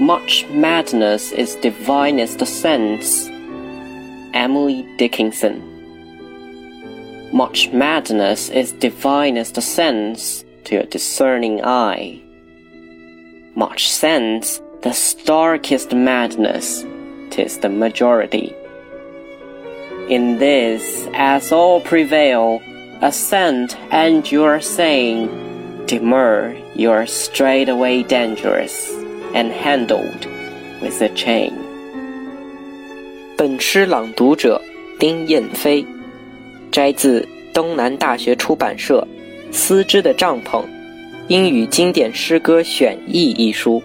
Much madness is divinest sense. Emily Dickinson. Much madness is divinest sense to a discerning eye. Much sense the starkest madness, tis the majority. In this, as all prevail, assent and you're saying, demur, you're straightway dangerous, and handled with a chain. 本诗朗读者丁燕飞，摘自东南大学出版社《丝织的帐篷：英语经典诗歌选译》一书。